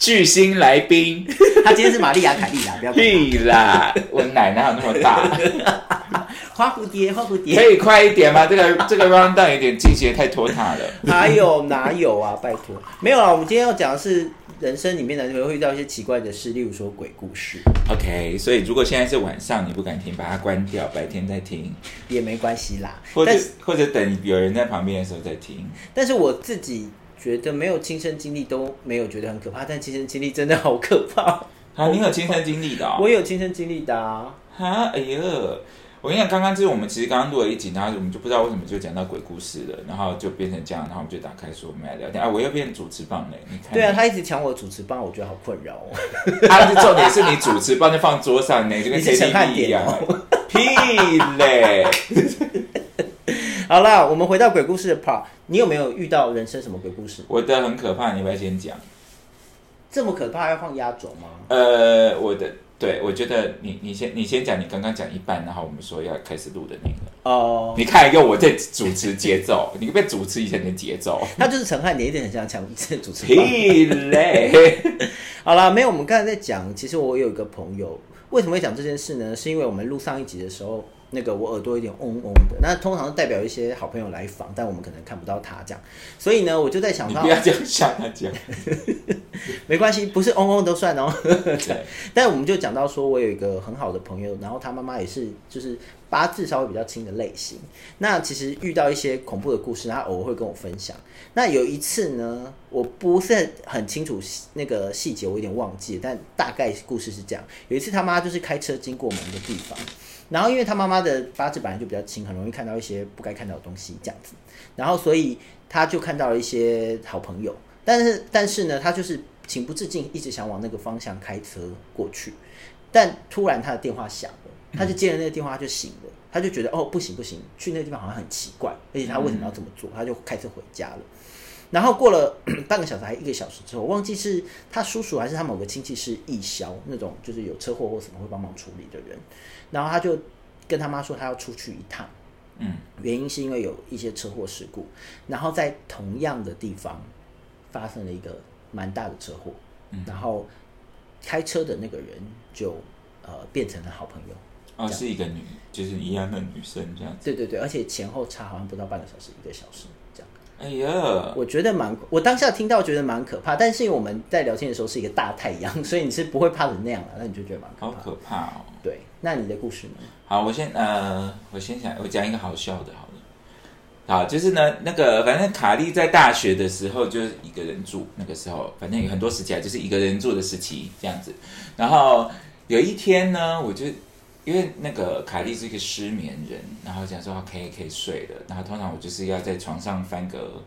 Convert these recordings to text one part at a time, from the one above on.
巨星来宾，他今天是玛丽亚凯莉啦，不要管屁啦！我奶奶有那么大？花蝴蝶，花蝴蝶可，以快一点吗？这个这个 round down 有点进行得太拖沓了。哪有哪有啊？拜托，没有啊。我们今天要讲的是人生里面呢会遇到一些奇怪的事，例如说鬼故事，OK，所以如果现在是晚上你不敢听，把它关掉，白天再听，也没关系啦。或者或者等有人在旁边的时候再听。但是我自己觉得没有亲身经历都没有觉得很可怕，但亲身经历真的好可怕。啊，你有亲身经历的哦？我有亲身经历的啊。哈，哎呀，我跟你讲，刚刚就是我们其实刚刚录了一集，然后我们就不知道为什么就讲到鬼故事了，然后就变成这样，然后我们就打开说我们来聊天啊，我又变主持棒嘞，你看，对啊，他一直抢我的主持棒，我觉得好困扰哦。他 是重点是你主持棒就放桌上呢，就跟你是陈汉 KTV 一典样哦。屁嘞！好啦，我们回到鬼故事的 part，你有没有遇到人生什么鬼故事？我的很可怕，你要不要先讲？这么可怕要放压轴吗？呃，我的，对我觉得你你先你先讲，你刚刚讲一半，然后我们说要开始录的那个，哦、你看用我在主持节奏，你可不可以主持以前的节奏？他就是陈汉典，一点很像抢主持嘞！好啦，没有，我们刚才在讲，其实我有一个朋友，为什么会讲这件事呢？是因为我们录上一集的时候，那个我耳朵有点嗡嗡的，那通常代表一些好朋友来访，但我们可能看不到他这样，所以呢，我就在想到不，要这样吓他讲。没关系，不是嗡嗡都算哦。对，但我们就讲到说，我有一个很好的朋友，然后他妈妈也是就是八字稍微比较轻的类型。那其实遇到一些恐怖的故事，他偶尔会跟我分享。那有一次呢，我不是很清楚那个细节，我有点忘记，但大概故事是这样：有一次他妈就是开车经过某一个地方，然后因为他妈妈的八字本来就比较轻，很容易看到一些不该看到的东西，这样子。然后所以他就看到了一些好朋友，但是但是呢，他就是情不自禁，一直想往那个方向开车过去。但突然他的电话响了，他就接了那个电话，他就醒了，他就觉得哦不行不行，去那个地方好像很奇怪，而且他为什么要这么做？他就开车回家了。然后过了 半个小时还一个小时之后，忘记是他叔叔还是他某个亲戚是义消那种，就是有车祸或什么会帮忙处理的人。然后他就跟他妈说他要出去一趟，嗯，原因是因为有一些车祸事故，然后在同样的地方发生了一个蛮大的车祸，然后开车的那个人就呃变成了好朋友。哦，是一个女，就是一样的女生这样子。对对对，而且前后差好像不到半个小时，一个小时这样。哎呀，我觉得蛮，我当下听到觉得蛮可怕，但是因为我们在聊天的时候是一个大太阳，所以你是不会怕成那样的，那你就觉得蛮可好。可怕哦。对，那你的故事呢？好，我先呃，我先想，我讲一个好笑的，好了。好，就是呢，那个反正卡莉在大学的时候就是一个人住，那个时候反正有很多时期啊，就是一个人住的时期这样子。然后有一天呢，我就因为那个凯莉是一个失眠人，然后讲说可以可以睡了，然后通常我就是要在床上翻个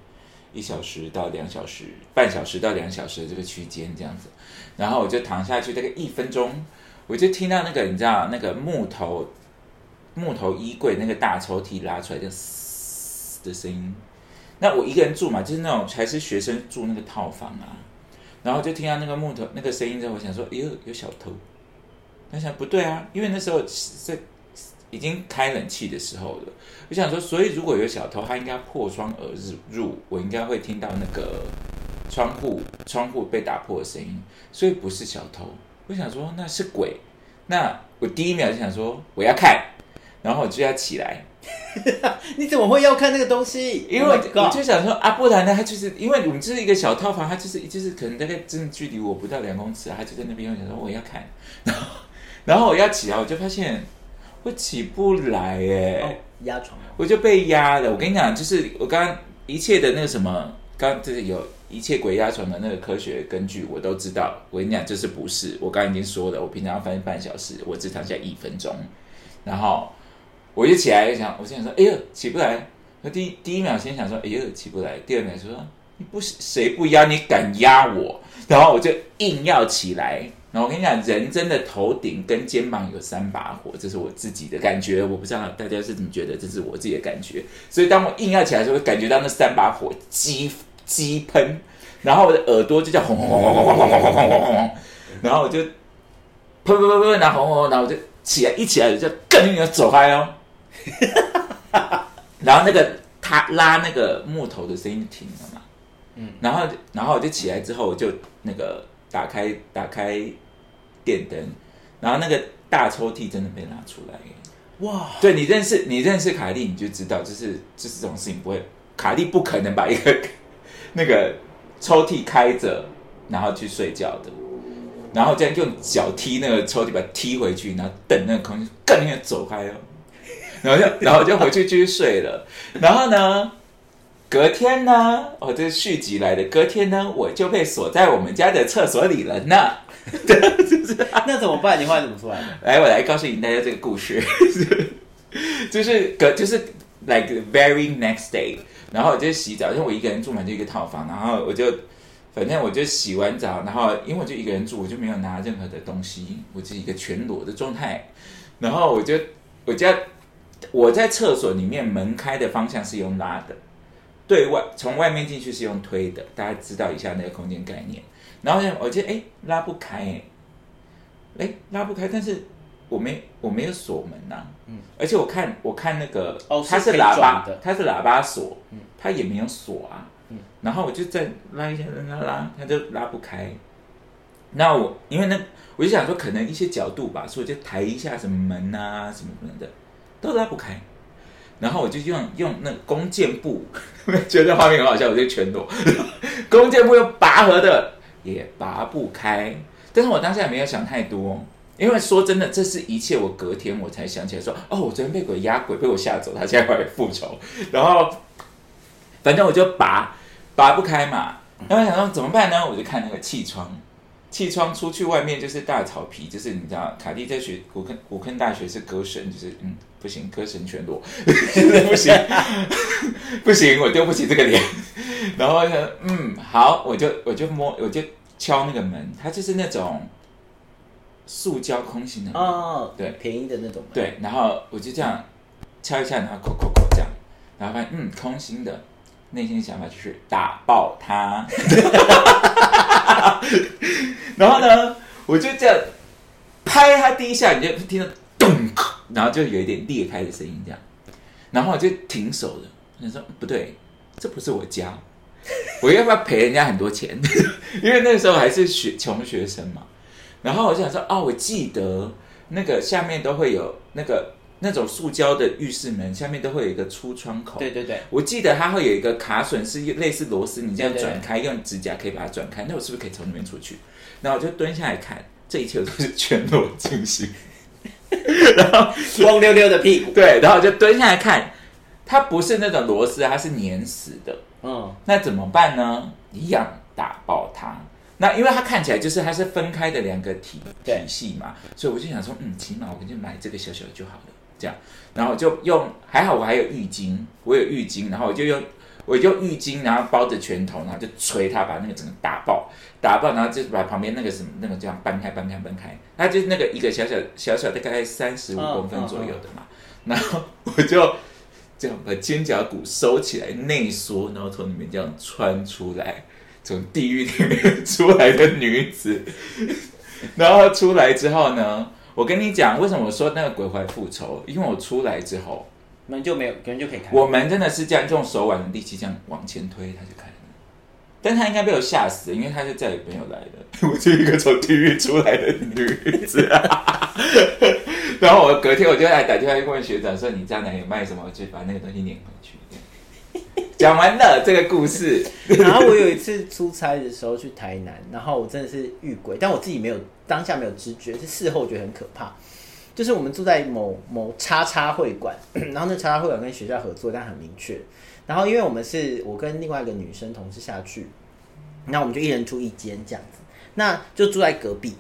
一小时到两小时，半小时到两小时的这个区间这样子，然后我就躺下去大概一分钟，我就听到那个你知道那个木头木头衣柜那个大抽屉拉出来的嘶的声音。那我一个人住嘛，就是那种还是学生住那个套房啊，然后就听到那个木头那个声音之后，我想说，哎呦，有小偷。我想不对啊，因为那时候是在已经开冷气的时候了。我想说，所以如果有小偷，他应该破窗而入，入我应该会听到那个窗户窗户被打破的声音，所以不是小偷。我想说那是鬼。那我第一秒就想说我要看，然后我就要起来，你怎么会要看那个东西？因为 Oh 我就想说啊，不然呢，他就是因为我们这是一个小套房，他就是就是可能大概真的距离我不到两公尺啊，他就在那边。我想说我要看，然 后然后我要起来，我就发现我起不来耶。哦压床哦，我就被压了。我跟你讲，就是我刚刚一切的那个什么，刚就是有一切鬼压床的那个科学根据，我都知道。我跟你讲，就是不是？我刚刚已经说了，我平常要翻半小时，我只躺下一分钟，然后我就起来想，我就想说，哎呦，起不来。那第一第一秒先想说，哎呦，起不来。第二秒 说，你不是谁不压，你敢压我？然后我就硬要起来，然后我跟你讲，人真的头顶跟肩膀有三把火，这是我自己的感觉，我不知道大家是怎么觉得，这是我自己的感觉。所以当我硬要起来的时候，会感觉到那三把火激激喷，然后我的耳朵就叫轰轰轰轰轰轰轰轰轰轰轰，然后我就砰砰砰砰，然后轰轰轰，然后我就起来，一起来就更硬的走开哦。然后那个他拉那个木头的声音停了嘛，嗯，然后然后我就起来之后，我就那个打开打开电灯，然后那个大抽屉真的被拿出来。哇，对你认识你认识凯莉，你就知道，就是就是这种事情不会，凯莉不可能把一个 那个抽屉开着，然后去睡觉的，然后这样用脚踢那个抽屉，把它踢回去，然后等那个空气更远走开哦，然后就然后就回去继续睡了，然后呢，隔天呢，哦，这是续集来的，隔天呢，我就被锁在我们家的厕所里了呢。对，就是 那怎么办？你后来怎么出来的？来，我来告诉你大家这个故事，就是隔就是 like very next day，然后我就洗澡，因为我一个人住嘛，就一个套房，然后我就反正我就洗完澡，然后因为我就一个人住，我就没有拿任何的东西，我是一个全裸的状态，然后我就我家我在厕所里面门开的方向是用拉的，对外从外面进去是用推的，大家知道一下那个空间概念。然后呢，我觉得哎拉不开哎，哎拉不开，但是我没我没有锁门呐、嗯，而且我看我看那个哦它是喇叭转的，它是喇叭锁，它也没有锁啊，然后我就再拉一下拉拉拉，它就拉不开。那我因为那我就想说，可能一些角度吧，所以我就抬一下什么门啊什么什么的，都拉不开。然后我就用用那弓箭步，觉得画面很好笑，我就全裸，弓箭步又拔河的也拔不开。但是我当下也没有想太多，因为说真的，这是一切我隔天我才想起来说，哦，我昨天被鬼压鬼，被我吓走，他现在回来复仇。然后反正我就拔拔不开嘛，然后想说怎么办呢？我就看那个气窗。气窗出去外面就是大草皮，就是你知道，卡蒂在学古坑古坑大学是歌神，就是嗯不行，歌神全裸，不行不行，我丢不起这个脸。然后呢，嗯好，我就我就摸我就敲那个门，它就是那种塑胶空心的门，哦，对。便宜的那种。，对，然后我就这样敲一下，然后扣扣扣这样，然后发现嗯空心的，内心的想法就是打爆他。然后呢，我就这样拍他第一下，你就听到咚，然后就有一点裂开的声音，这样，然后我就停手了。我说不对，这不是我家，我要不要赔人家很多钱？因为那个时候还是学穷学生嘛。然后我就想说，哦，我记得那个下面都会有那个那种塑胶的浴室门，下面都会有一个出窗口。对对对，我记得它会有一个卡榫，是类似螺丝，你这样转开，用指甲可以把它转开。那我是不是可以从里面出去？然后我就蹲下来看，这一切都是全裸进行。然后光溜溜的屁股。对，然后我就蹲下来看，它不是那种螺丝，它是粘死的。嗯，那怎么办呢？一样打爆它。那因为它看起来就是它是分开的两个体体系嘛，所以我就想说，嗯，起码我就买这个小小的就好了，这样。然后就用，还好我还有浴巾，我有浴巾，然后我就用，我就浴巾，然后包着拳头，然后就捶它，把那个整个打爆，打爆，然后就把旁边那个什么那个这样搬开，搬开，搬开，它就是那个一个小小小小大概三十五嗯公分左右的嘛，然后我就。这样把肩胛骨收起来，内缩，然后从里面这样穿出来，从地狱里面 出来的女子。然后出来之后呢，我跟你讲，为什么我说那个鬼怀复仇？因为我出来之后，门就没有，门就可以开。我们真的是这样用手腕的力气这样往前推，他就开了。但他应该被我吓死了，因为他就再也没有来了。我是一个从地狱出来的女子、然后我隔天我就来打电话问学长说：“你家哪有卖什么？我就把那个东西撵回去。”讲完了这个故事，然后我有一次出差的时候去台南，然后我真的是遇鬼，但我自己没有当下没有知觉，是事后觉得很可怕。就是我们住在某某叉叉会馆，然后那叉叉会馆跟学校合作，但很明确。然后因为我们是我跟另外一个女生同事下去，那我们就一人住一间这样子，那就住在隔壁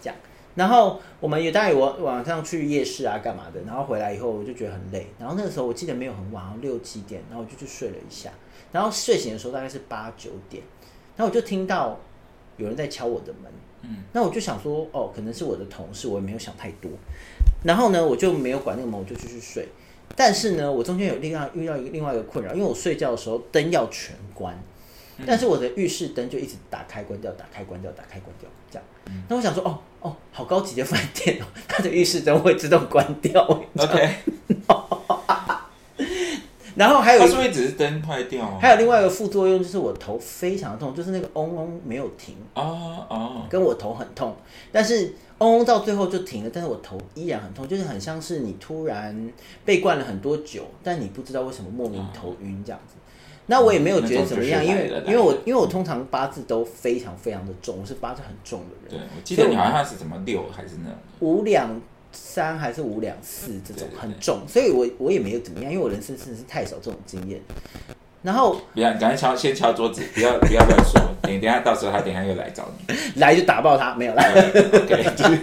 这样。然后我们也大概有晚晚上去夜市啊干嘛的，然后回来以后我就觉得很累，然后那个时候我记得没有很晚，六七点，然后我就去睡了一下，然后睡醒的时候大概是八九点，然后我就听到有人在敲我的门，嗯，那我就想说，哦，可能是我的同事，我也没有想太多。然后呢，我就没有管那个门，我就继续睡。但是呢，我中间有另外遇到一个另外一个困扰，因为我睡觉的时候灯要全关，但是我的浴室灯就一直打开关掉，打开关掉，打开关掉，这样。那我想说，哦哦，好高级的饭店哦，它的浴室灯会自动关掉。OK，然后还有它是不是只是灯坏掉啊？还有另外一个副作用，就是我头非常痛，就是那个嗡嗡没有停，啊啊，跟我头很痛，但是嗡嗡到最后就停了，但是我头依然很痛，就是很像是你突然被灌了很多酒，但你不知道为什么莫名头晕这样子。那我也没有觉得怎么样，因为因为我因为我通常八字都非常非常的重，我是八字很重的人。对人，，我记得你好像是什么六还是那，五两三还是五两四这种很重，所以我我也没有怎么样，因为我人生真的是太少这种经验。然后不要，赶快敲，先敲桌子，不要不要乱说，等等一下到时候他等一下又来找你。来就打爆他，没有啦。OK，就是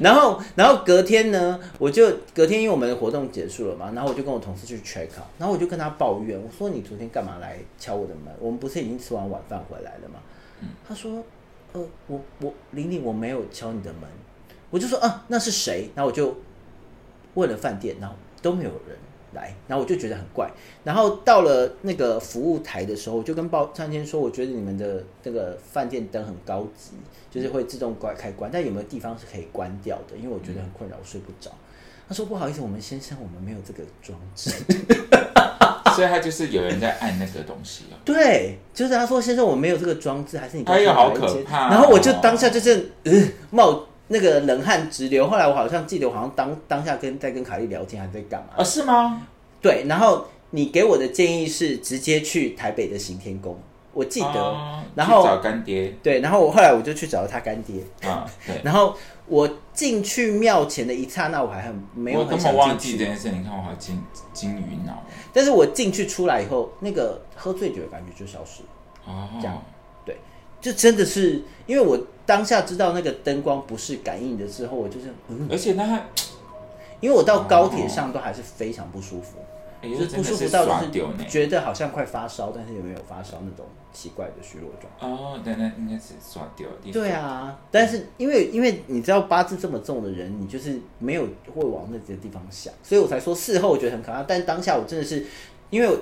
然后，然后隔天呢，我就隔天因为我们的活动结束了嘛，然后我就跟我同事去 check out，然后我就跟他抱怨，我说你昨天干嘛来敲我的门？我们不是已经吃完晚饭回来了吗？他说，呃，我我玲玲我没有敲你的门，我就说啊，那是谁？然后我就问了饭店，然后都没有人来，然后我就觉得很怪。然后到了那个服务台的时候，我就跟报餐厅说，我觉得你们的那个饭店灯很高级，就是会自动关开关，但有没有地方是可以关掉的？因为我觉得很困扰，我睡不着。他说不好意思，我们先生我们没有这个装置。所以他就是有人在按那个东西哦。对，就是他说先生我没有这个装置，还是你哎呦好可怕哦然后我就当下就是呃冒那个冷汗直流。后来我好像记得我好像当当下跟在跟凯莉聊天，还在干嘛？哦，是吗？对，然后你给我的建议是直接去台北的行天宫，我记得。哦然后找干爹对，然后我后来我就去找了他干爹，啊，对，然后我进去庙前的一刹那，我还很没有我很想根本忘记这件事。你看我好金金鱼脑但是我进去出来以后，那个喝醉酒的感觉就消失了。哦，这样对，就真的是因为我当下知道那个灯光不是感应的之后，我就是嗯，而且那因为我到高铁上都还是非常不舒服，就是不舒服到就是。觉得好像快发烧，但是又没有发烧那种奇怪的虚弱状。哦，对，那应该是刷掉的地。对啊，但是因为因为你知道八字这么重的人，你就是没有会往那些地方想，所以我才说事后我觉得很可怕，但当下我真的是因为我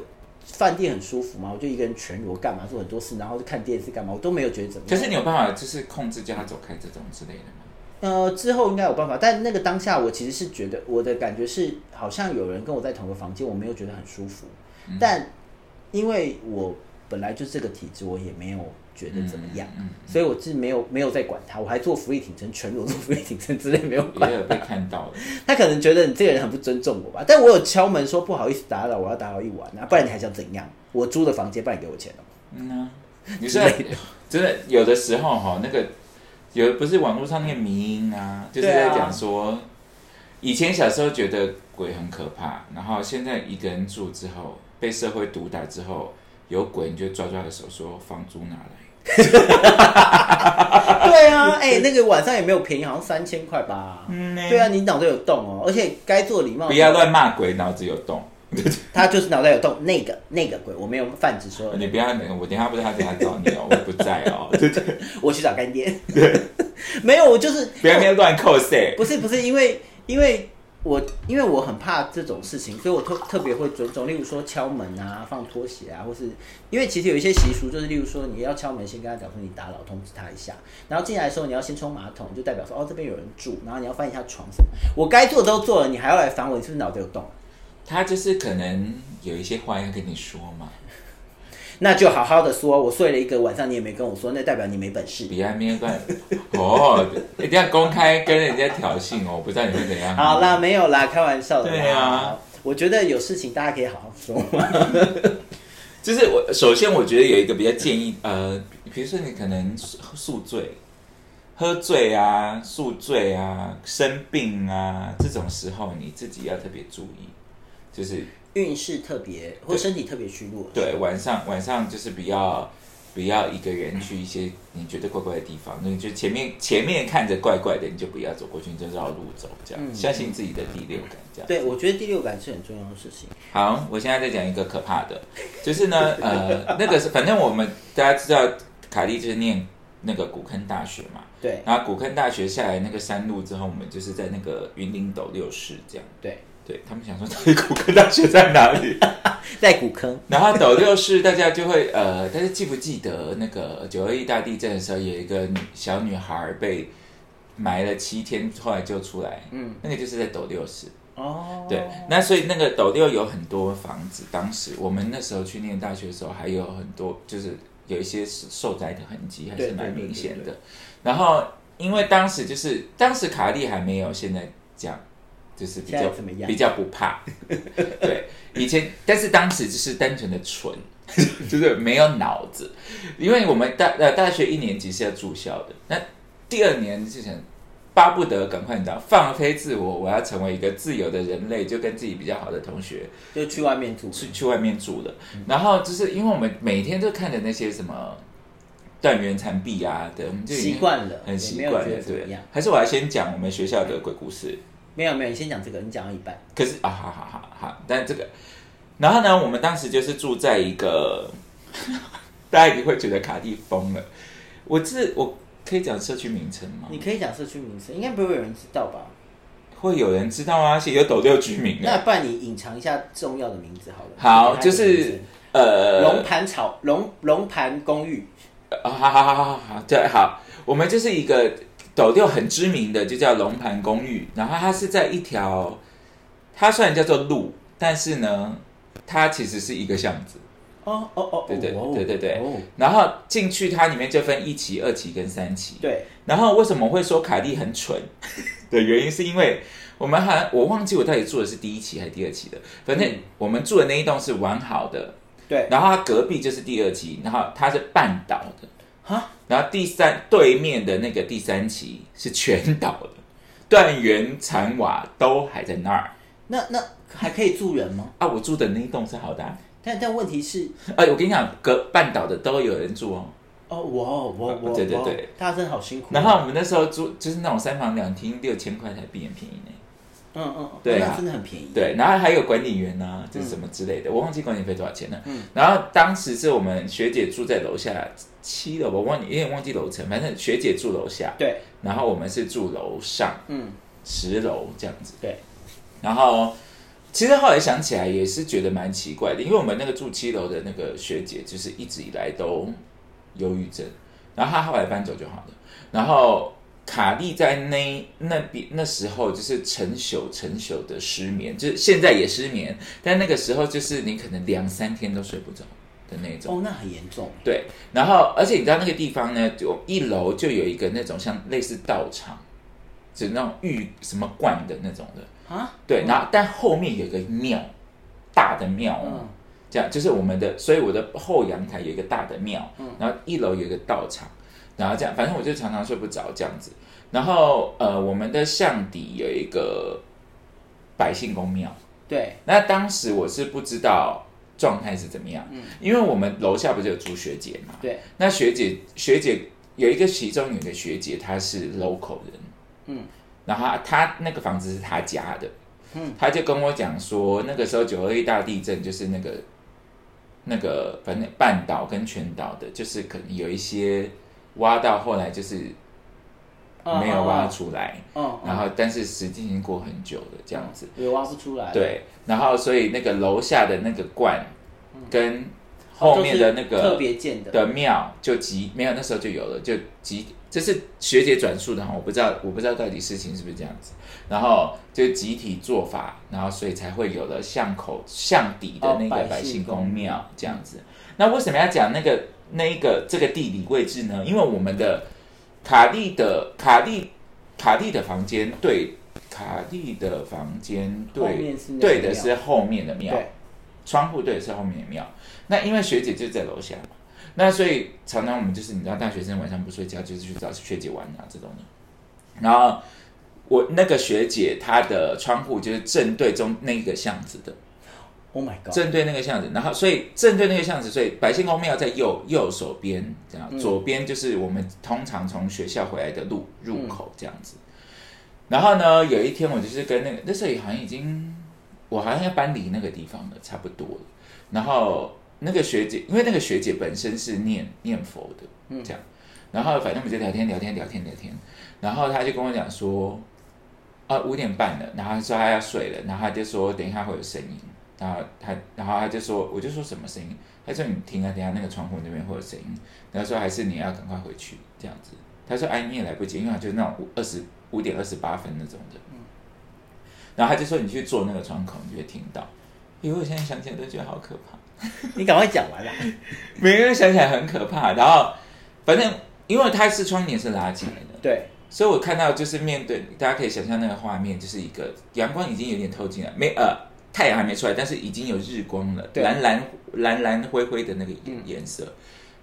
饭店很舒服嘛，我就一个人全裸干嘛做很多事，然后就看电视干嘛，我都没有觉得怎么样。可是你有办法就是控制叫他走开这种之类的吗？呃，之后应该有办法，但那个当下我其实是觉得我的感觉是好像有人跟我在同个房间，我没有觉得很舒服，嗯但因为我本来就是这个体质，我也没有觉得怎么样，嗯嗯所以我是没有没有在管他，我还做俯卧撑，全裸做俯卧撑之类没有管也有被看到了。他可能觉得你这个人很不尊重我吧，但我有敲门说不好意思打扰，我要打扰一晚啊，不然你还想怎样？我租的房间，不然你给我钱哦、嗯啊，你是真的有的时候哈，那个有不是网络上那个迷音啊，就是在讲说，以前小时候觉得鬼很可怕，然后现在一个人住之后，被社会毒打之后，有鬼你就抓抓他的手说房租拿来。对啊，哎、那个晚上也没有便宜，好像三千块吧。嗯呢对啊，你脑袋有洞哦，而且该做礼貌。不要乱骂鬼，脑子有洞。他就是脑袋有洞，那个那个鬼，我没有泛指说，你不要，我等一下不是他等一下找你哦，我不在哦，对对，我去找干爹。没有，我就是不要那边乱扣谁。不是不是因为因为我因为我很怕这种事情，所以我特特别会尊重，例如说敲门啊、放拖鞋啊，或是因为其实有一些习俗，就是例如说你要敲门，先跟他讲说你打扰，通知他一下，然后进来的时候你要先冲马桶，就代表说哦这边有人住，然后你要翻一下床什么，我该做都做了，你还要来烦我，你是不是脑袋有洞？他就是可能有一些话要跟你说嘛，那就好好的说，我睡了一个晚上，你也没跟我说，那代表你没本事。比安面关哦，一定要公开跟人家挑衅哦，我不知道你会怎样。好啦，没有啦，开玩笑的啦。对啊，我觉得有事情大家可以好好说嘛。就是我首先我觉得有一个比较建议，呃，比如说你可能宿醉、喝醉啊、宿醉啊、生病啊这种时候，你自己要特别注意，就是运势特别或身体特别虚弱，对晚上晚上就是不要不要一个人去一些你觉得怪怪的地方，那你就前面前面看着怪怪的，你就不要走过去，你就绕路走，这样、嗯相信自己的第六感，这样。对，我觉得第六感是很重要的事情。好，我现在再讲一个可怕的，就是呢，呃，那个是反正我们大家知道，卡莉就是念那个古坑大学嘛，对然后古坑大学下来那个山路之后，我们就是在那个云林斗六市这样。对，对他们想说，到底骨科大学在哪里？在古坑，然后斗六市大家就会呃，大家记不记得那个九二一大地震的时候，有一个小女孩被埋了七天，后来救出来，嗯，那个就是在斗六市。哦，对，那所以那个斗六有很多房子，当时我们那时候去念大学的时候，还有很多就是有一些受灾的痕迹，还是蛮明显对对对的。然后因为当时就是当时卡利还没有现在这样，就是比较比较不怕。对，以前但是当时就是单纯的蠢，就是没有脑子，因为我们大呃大学一年级是要住校的，那第二年就想巴不得赶快你知道放飞自我，我要成为一个自由的人类，就跟自己比较好的同学就去外面住，去去外面住了。然后就是因为我们每天都看着那些什么断垣残壁啊的，我们就习惯了，很习惯了，对。还是我要先讲我们学校的鬼故事。没有没有，你先讲这个，你讲到一半。可是啊，好好好好，但这个，然后呢，我们当时就是住在一个，大家一定会觉得卡蒂疯了。我这我可以讲社区名称吗？你可以讲社区名称，应该不会有人知道吧？会有人知道啊，而且有斗六居民。那不然你隐藏一下重要的名字好了。好，就是呃，龙盘草龙龙盘公寓，啊，好好好好好好，对，好，我们就是一个斗六很知名的，就叫龙盘公寓。然后它是在一条，它虽然叫做路，但是呢，它其实是一个巷子。哦哦哦，对对哦对对对哦，然后进去它里面就分一期、二期跟三期。对，然后为什么会说凯莉很蠢的原因，是因为我们还我忘记我到底住的是第一期还是第二期的，反正嗯我们住的那一栋是完好的，对，然后它隔壁就是第二期，然后它是半岛的，哈，然后第三对面的那个第三期是全倒的，断垣残瓦都还在那儿那那还可以住人吗？啊。我住的那一栋是好的、啊，但但问题是，哎、我跟你讲，隔半岛的都有人住哦。哦，我我我，我对对对，大家真的好辛苦。然后我们那时候住就是那种三房两厅，六千块台币，很便宜呢。嗯嗯，对啊那真的很便宜。对，然后还有管理员啊，就是什么之类的，我忘记管理费多少钱了。嗯然后当时是我们学姐住在楼下七楼，我忘记有点忘记楼层，反正学姐住楼下，对，然后我们是住楼上嗯，十楼这样子。对，然后其实后来想起来也是觉得蛮奇怪的，因为我们那个住七楼的那个学姐，就是一直以来都忧郁症，然后她后来搬走就好了。然后卡莉在那那边那时候就是成宿成宿的失眠，就是现在也失眠，但那个时候就是你可能两三天都睡不着的那种。哦，那很严重。对，然后而且你知道那个地方呢，就一楼就有一个那种像类似道场，就那种玉什么观的那种的。啊，对，然后但后面有一个庙，大的庙这样就是我们的，所以我的后阳台有一个大的庙，嗯然后一楼有一个道场，然后这样，反正我就常常睡不着这样子。然后呃，我们的巷底有一个百姓公庙，对，那当时我是不知道状态是怎么样，嗯因为我们楼下不是有住学姐嘛，对，那学姐学姐有一个其中有一个学姐，她是 local 人，嗯，然后她她那个房子是她家的，嗯，她就跟我讲说，那个时候九二一大地震就是那个那个反正半岛跟全岛的，就是可能有一些挖到后来就是没有挖出来，嗯，然后但是时间已经过很久了这样子，也挖不出来。，对，然后所以那个楼下的那个罐跟后面的那个特别建的。的庙就集没有，那时候就有了，就集这是学姐转述的哈，我不知道我不知道到底事情是不是这样子，然后就集体做法，然后所以才会有了巷口巷底的那哦个百姓公百姓公庙这样子。那为什么要讲那个那一个这个地理位置呢？因为我们的卡利的卡利卡利的房间对卡利的房间对对的是后面的庙，窗户对的是后面的庙。那因为学姐就在楼下嘛，那所以常常我们就是你知道，大学生晚上不睡觉，就是去找学姐玩啊这种的。然后我那个学姐她的窗户就是正对中那个巷子的，Oh my god！正对那个巷子，然后所以正对那个巷子，所以百姓公庙在右右手边，这样、嗯左边就是我们通常从学校回来的路入口这样子。然后呢，有一天我就是跟那个那时候也好像已经，我好像要搬离那个地方了，差不多了。然后那个学姐，因为那个学姐本身是念念佛的，嗯这样，然后反正我们就聊天聊天聊天聊天，然后他就跟我讲说，啊五点半了，然后他说他要睡了，然后他就说等一下会有声音，然后他然后他就说我就说什么声音，他说你听啊，等下那个窗户那边会有声音，然后说还是你要赶快回去这样子，他说哎你也来不及，因为就是那种二十五点二十八分那种的，然后他就说你去坐那个窗口，你就会听到，因为我现在想起来都觉得好可怕。你赶快讲完啦。每个人想起来很可怕。然后，反正因为他是窗帘是拉起来的，对，所以我看到就是面对大家可以想象那个画面，就是一个阳光已经有点透进来，没呃太阳还没出来，但是已经有日光了，对蓝蓝蓝蓝灰灰的那个颜嗯颜色。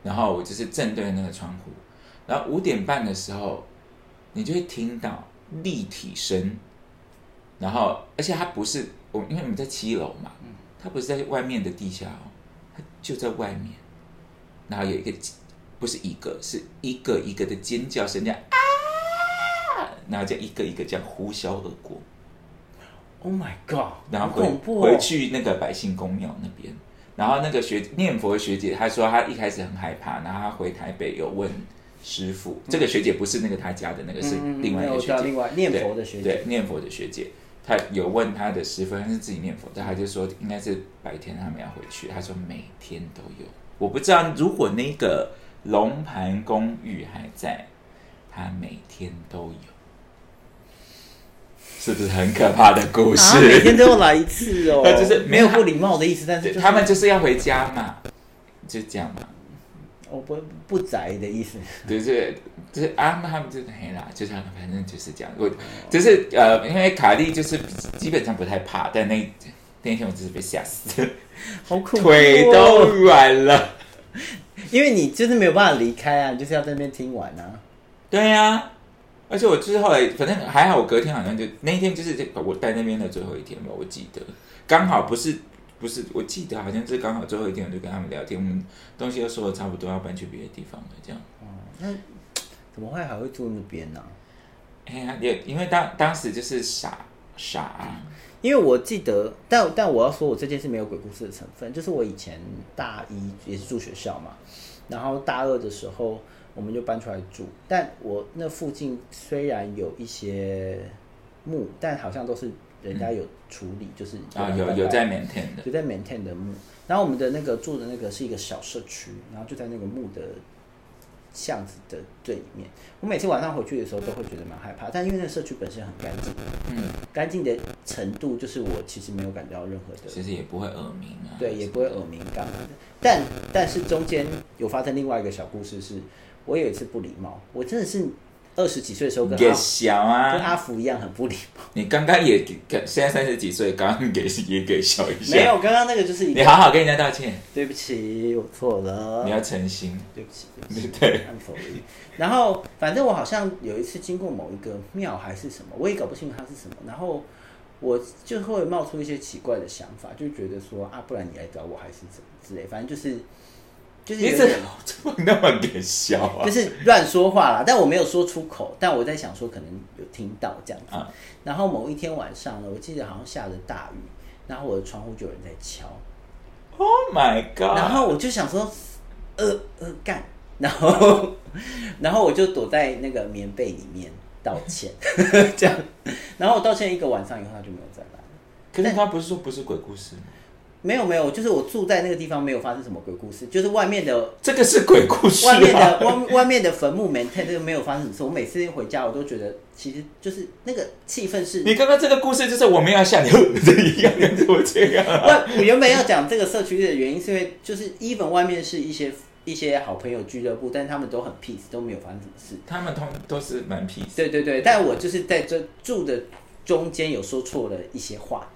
然后我就是正对那个窗户，然后五点半的时候，你就会听到立体声，然后而且它不是我，因为我们在七楼嘛，它不是在外面的地下哦，它就在外面，然后有一个不是一个，是一个一个的尖叫声，这样啊，然后就一个一个这样呼啸而过，Oh my god，然后恐怖、哦、回去那个百姓公庙那边，然后那个学念佛的学姐，她说她一开始很害怕，然后她回台北有问师傅，这个学姐不是那个她家的那个，是另外一个学姐，另外念佛的学姐。对，念佛的学姐，她有问她的师傅，她是自己念佛，但她就说应该是白天他们要回去，她说每天都有，我不知道如果那个龙盘公寓还在，她每天都有。是不是很可怕的故事？啊，每天都要来一次哦，那 就是没有不礼貌的意思，但是、就是、他们就是要回家嘛，就这样嘛。我不不宅的意思。对对，就是啊，他们就是黑啦，就是他们反正就是这样。我就是呃，因为卡莉就是基本上不太怕，但那那一天我就是被吓死，好恐怖、哦，腿都软了。因为你就是没有办法离开啊，你就是要在那边听完啊。对呀、而且我就是后来，反正还好，我隔天好像就那一天就是我待那边的最后一天吧，我记得刚好不是不是，我记得好像是刚好最后一天，我就跟他们聊天，我们东西都收的差不多，要搬去别的地方了，这样。那怎么会还会住那边呢、哎呀，也因为当当时就是傻傻啊，因为我记得，但但我要说，我这件事没有鬼故事的成分，就是我以前大一也是住学校嘛，然后大二的时候我们就搬出来住，但我那附近虽然有一些墓，但好像都是人家有处理，就是啊有有在 maintain 的，有在 maintain 的墓，然后我们的那个住的那个是一个小社区，然后就在那个墓的巷子的最里面。我每次晚上回去的时候都会觉得蛮害怕，但因为那个社区本身很干净，嗯，干净的程度就是我其实没有感觉到任何的，其实也不会耳鸣啊，对，也不会耳鸣干嘛的。但但是中间有发生另外一个小故事是，我有一次不礼貌，我真的是二十几岁的时候跟小跟阿啊，福一样很不礼貌。你刚刚也给现在三十几岁，刚刚给也给小一下，没有，刚刚那个就是一个你好好跟人家道歉，对不起，我错了。你。要诚心，对不起，对不起，对，I'm sorry。然后反正我好像有一次经过某一个庙还是什么，我也搞不清楚它是什么，然后我就会冒出一些奇怪的想法，就觉得说啊，不然你来找我还是怎么之类，反正就是就是你怎么 怎么那么给笑啊就？是乱说话啦，但我没有说出口，但我在想说可能有听到这样子。啊然后某一天晚上呢，我记得好像下着大雨，然后我的窗户就有人在敲，，Oh my God！然后我就想说，呃呃干，然后 然后我就躲在那个棉被里面道歉，这样，然后我道歉一个晚上以后，他就没有再来。可是他不是说不是鬼故事吗？没有没有，就是我住在那个地方没有发生什么鬼故事，就是外面的这个是鬼故事外面的啊！外外面的坟墓 maintain 这个没有发生什么事。我每次回家，我都觉得其实就是那个气氛是。你刚刚这个故事就是我们要像你这一样，怎么这样啊？我 我原本要讲这个社区的原因，是因为就是 even 外面是一些一些好朋友俱乐部，但是他们都很 peace，都没有发生什么事。他们通都是蛮 peace，对对对，但我就是在这住的中间有说错了一些话，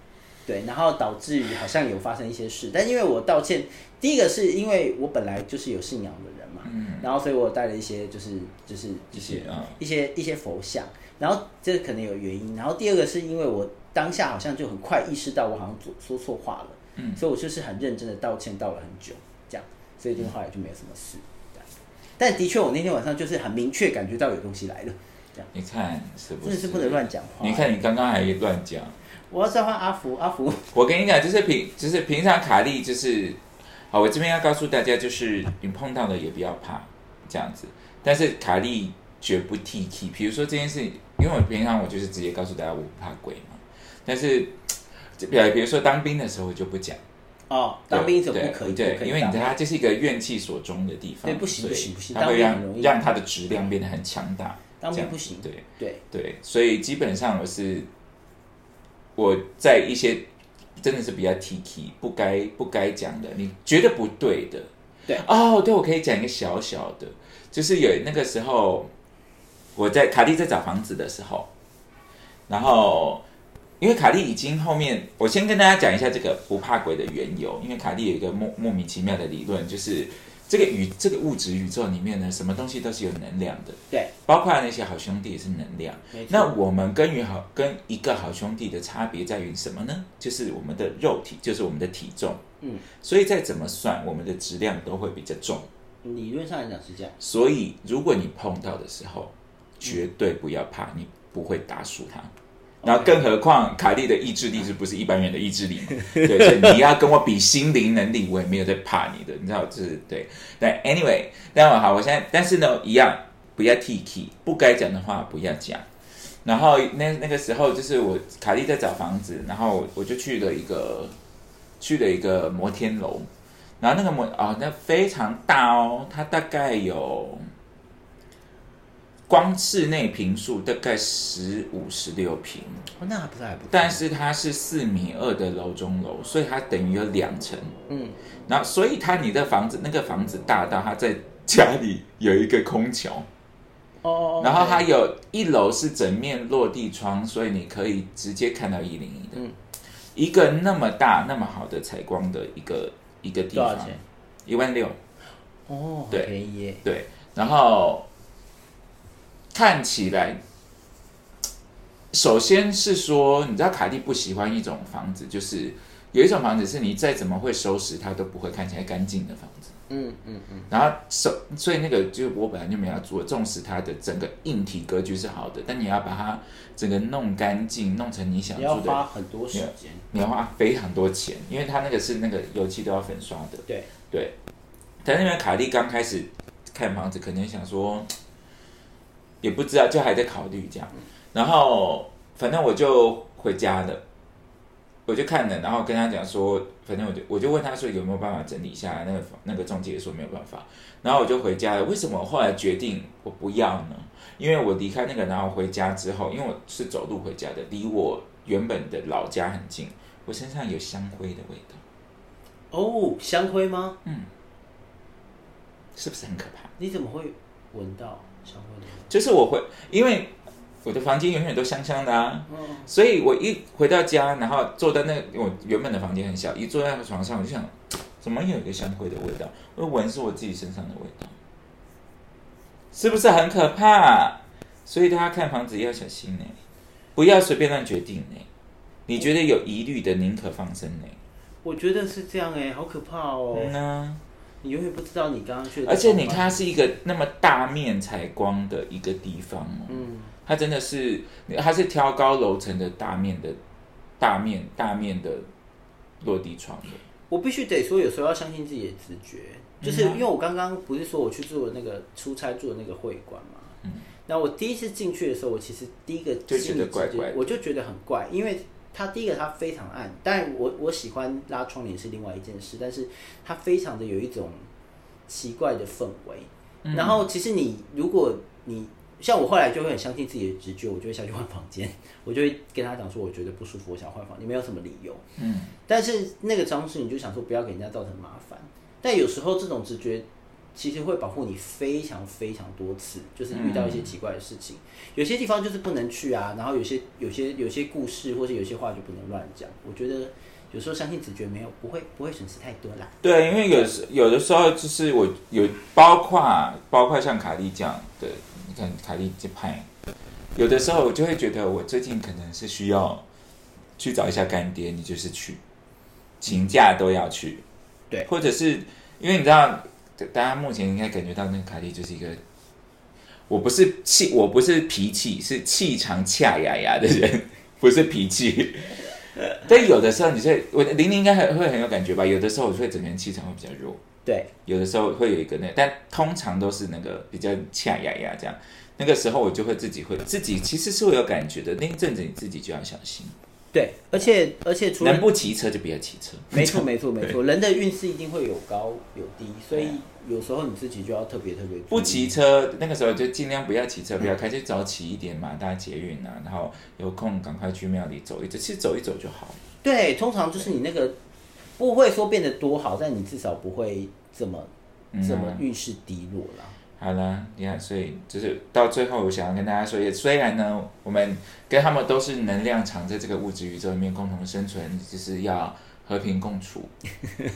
对，然后导致于好像有发生一些事，但因为我道歉，第一个是因为我本来就是有信仰的人嘛，嗯，然后所以我带了一些就是就是就是一些啊一些一些佛像，然后这可能有原因，然后第二个是因为我当下好像就很快意识到我好像做说错话了，嗯。所以我就是很认真的道歉，道了很久，这样，所以就后来就没有什么事，但的确我那天晚上就是很明确感觉到有东西来了，这样，你看是不是？真的是不能乱讲话。你看你刚刚还乱讲，我要召唤阿福，阿福，我跟你讲，就是平就是平常卡利就是，好，我这边要告诉大家，就是你碰到的也不要怕，这样子。但是卡莉绝不 T K。比如说这件事，因为我平常我就是直接告诉大家我不怕鬼嘛，但是就比比如说当兵的时候我就不讲，哦，当兵者对不可以，对因为你知道这是一个怨气所中的地方，对不行不行不行它会让让它的质量变得很强大，当兵不行，对。对，对，所以基本上我是我在一些真的是比较 T K 不该不该讲的，你觉得不对的，对哦，对我可以讲一个小小的，就是有那个时候我在卡莉在找房子的时候，然后因为卡莉已经后面，我先跟大家讲一下这个不怕鬼的缘由，因为卡莉有一个莫莫名其妙的理论，就是这个宇这个物质宇宙里面呢，什么东西都是有能量的，对，包括那些好兄弟也是能量。那我们跟与好跟一个好兄弟的差别在于什么呢？就是我们的肉体，就是我们的体重。嗯，所以再怎么算，我们的质量都会比较重。理论上来讲是这样，所以如果你碰到的时候，绝对不要怕，你不会打输他。然后，更何况凯莉的意志力是不是一般人的意志力嘛？对，所以你要跟我比心灵能力，我也没有在怕你的，你知道，就是对。但 anyway，但我好，我现在，但是呢，一样不要 T K，不该讲的话不要讲。然后那那个时候，就是我凯莉在找房子，然后我就去了一个去了一个摩天楼，然后那个摩哦，那非常大哦，它大概有光室内平数大概十五十六平，哦，那还不是还不错，但是它是四米二的楼中楼，所以它等于有两层。嗯，然后所以它你的房子那个房子大到它在家里有一个空调，哦，然后它有一楼是整面落地窗，所以你可以直接看到一零一的。嗯一个那么大那么好的采光的一个一个地方？一万六。哦，对便宜，对，然后看起来，首先是说，你知道卡蒂不喜欢一种房子，就是有一种房子是你再怎么会收拾它都不会看起来干净的房子。嗯嗯嗯，然后手，所以那个就我本来就没有做，纵使它的整个硬体格局是好的，但你要把它整个弄干净，弄成你想你要住的花很多时间，你要花非常多钱，因为它那个是那个油漆都要粉刷的。对对，但那边卡蒂刚开始看房子，可能想说，也不知道，就还在考虑这样。然后反正我就回家了，我就看了，然后跟他讲说，反正我就我就问他说有没有办法整理下来，那个那个中介也说没有办法，然后我就回家了。为什么我后来决定我不要呢？因为我离开那个，然后回家之后，因为我是走路回家的，离我原本的老家很近，我身上有香灰的味道，哦，香灰吗？嗯是不是很可怕？你怎么会闻到就是我会，因为我的房间永远都香香的啊，嗯，所以我一回到家，然后坐在那我原本的房间很小，一坐在床上，我就想，怎么有一个香灰的味道？我闻是我自己身上的味道，是不是很可怕？所以大家看房子要小心呢、不要随便乱决定呢、你觉得有疑虑的，宁可放生呢、我觉得是这样哎，好可怕哦！嗯呢、你永远不知道你刚刚去的，而且你看，它是一个那么大面采光的一个地方哦。嗯，它真的是，它是挑高楼层的大面的，大面大面的落地窗的。我必须得说，有时候要相信自己的直觉，就是因为我刚刚不是说我去做那个出差做的那个会馆嘛，嗯，那我第一次进去的时候，我其实第一个就觉得怪怪我就觉得很怪，因为它第一个它非常暗，但我我喜欢拉窗帘是另外一件事，但是它非常的有一种奇怪的氛围。然后其实你如果你像我后来就会很相信自己的直觉，我就会下去换房间，我就会跟他讲说我觉得不舒服，我想换房，你没有什么理由。嗯，但是那个张氏你就想说不要给人家造成麻烦，但有时候这种直觉其实会保护你非常非常多次，就是遇到一些奇怪的事情。有些地方就是不能去啊，然后有些有些有些故事或者有些话就不能乱讲。我觉得有时候相信直觉没有不会不会损失太多啦。对，因为有时有的时候就是我有包括包括像卡莉这样的，你看卡莉这派，有的时候我就会觉得我最近可能是需要去找一下干爹，你就是去请假都要去，对或者是因为你知道，大家目前应该感觉到那个卡莉就是一个。我不是气，我不是脾气，是气场恰雅雅的人，不是脾气。但有的时候你会，我玲玲应该很会很有感觉吧？有的时候我会整个人气场会比较弱，对，有的时候会有一个那，但通常都是那个比较恰牙牙这样。那个时候我就会自己会自己其实是会有感觉的，那一阵子你自己就要小心，对，而且而且除了能不骑车就不要骑车。没错，没错，没错，人的运势一定会有高有低，所以有时候你自己就要特别特别注意不骑车，那个时候就尽量不要骑车，不要开，就早起一点嘛，搭捷运啊，然后有空赶快去庙里走一走，其实走一走就好了。对，通常就是你那个不会说变得多好，但你至少不会这么嗯这么运势低落啦。好了，你看，所以就是到最后，我想要跟大家说，也虽然呢，我们跟他们都是能量场，在这个物质宇宙里面共同生存，就是要和平共处，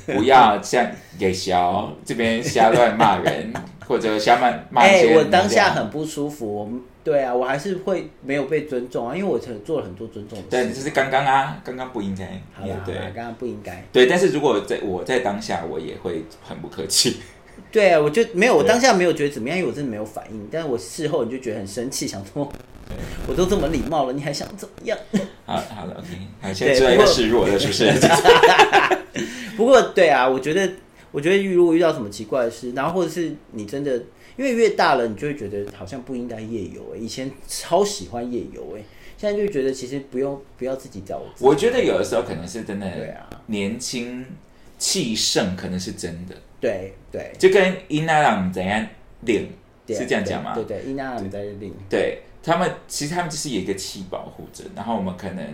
不要像给小这边瞎乱骂人，或者瞎骂骂哎、一些我当下很不舒服，我对啊，我还是会没有被尊重啊，因为我曾做了很多尊重的对，事。这是刚刚啊，刚刚不应该，好啦，好对，刚刚不应该。对，但是如果在我在当下，我也会很不客气。对啊，我就没有，我对当下没有觉得怎么样，因为我真的没有反应。但是我事后你就觉得很生气，想说，我都这么礼貌了，你还想怎么样？好，好了，OK，好，现在知道要示弱了，是不是？不过对啊，我觉得，我觉得如果遇到什么奇怪的事，然后或者是你真的，因为越大了，你就会觉得好像不应该夜游、欸。以前超喜欢夜游，哎，现在就觉得其实不用不要自己找我自己。我觉得有的时候可能是真的，对啊，年轻气盛可能是真的，对对，就跟伊娜朗怎样领是这样讲吗？对对，伊娜朗在领对他们，其实他们就是有一个气保护着，然后我们可能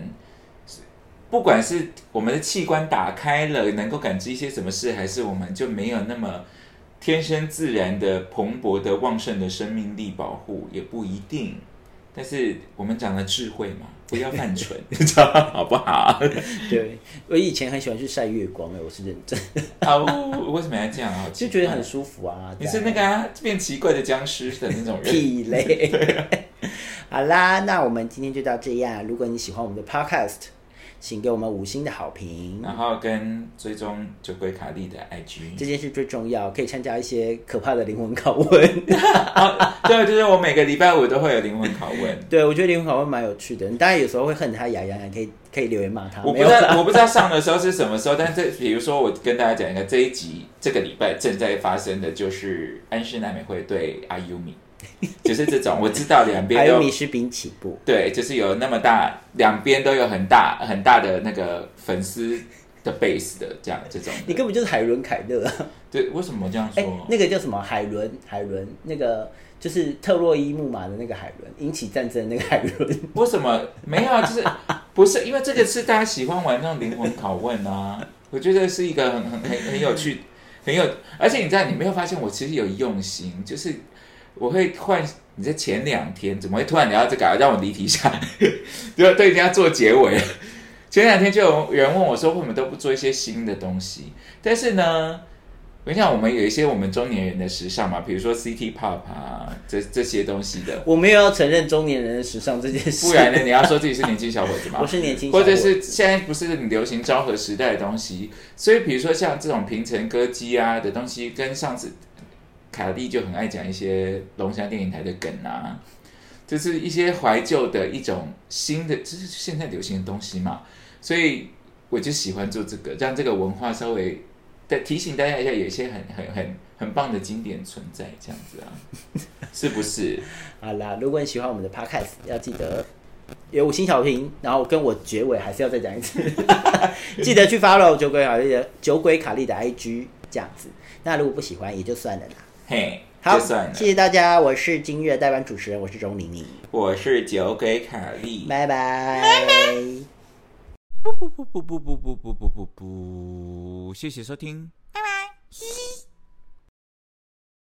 不管是我们的器官打开了，能够感知一些什么事，还是我们就没有那么天生自然的蓬勃的旺盛的生命力保护，也不一定。但是我们讲了智慧嘛，不要犯蠢，你知道好不好？对，我以前很喜欢去晒月光，哎，我是认真，啊，我为什么要这样啊？就觉得很舒服啊。你是那个、啊、变奇怪的僵尸的那种人。屁嘞。好啦，那我们今天就到这样。如果你喜欢我们的 Podcast，请给我们五星的好评。然后跟追踪酒鬼卡利的 IG，这件事最重要，可以参加一些可怕的灵魂拷问。对，就是我每个礼拜五都会有灵魂拷问。对，我觉得灵魂拷问蛮有趣的。你当然有时候会恨他牙痒痒，可以可以留言骂他。我不知道我不知道上的时候是什么时候，但这比如说我跟大家讲一个，这一集这个礼拜正在发生的就是安室奈美惠对阿优米，就是这种我知道两边都还有米士兵起步，对，就是有那么大，两边都有很大很大的那个粉丝的 base 的这样这种。你根本就是海伦凯勒啊！对，为什么这样哎、说？那个叫什么海伦？海伦那个就是特洛伊木马的那个海伦，引起战争的那个海伦。为什么没有啊？就是 不是因为这个是大家喜欢玩那种灵魂拷问啊？我觉得是一个很很很很有趣，很有，而且你知道，你没有发现我其实有用心，就是我会换。你在前两天怎么会突然聊到这个、啊？让我离题一下，就都已经要做结尾了。前两天就有人问我说，为什么都不做一些新的东西？但是呢，我想我们有一些我们中年人的时尚嘛，比如说 City Pop 啊，这这些东西的。我没有要承认中年人的时尚这件事，不然呢？你要说自己是年轻小伙子吗？我是年轻小伙子或者是现在不是很流行昭和时代的东西，所以比如说像这种平成歌姬啊的东西，跟上次卡莉就很爱讲一些龙翔电影台的梗啊，就是一些怀旧的一种新的，就是现在流行的东西嘛，所以我就喜欢做这个，让这个文化稍微再提醒大家一下，有一些很很很很棒的经典存在，这样子啊，是不是？好啦，如果你喜欢我们的 podcast，要记得有五星好评，然后跟我结尾还是要再讲一次，记得去 follow 酒鬼卡莉的酒鬼卡莉的 IG 这样子。那如果不喜欢也就算了啦。嘿，好就算，了谢。谢大家，我是今日的代班主持人，我是钟玲玲，我是酒鬼卡莉，拜拜，拜拜。不不不不不不不不不不，谢谢收听。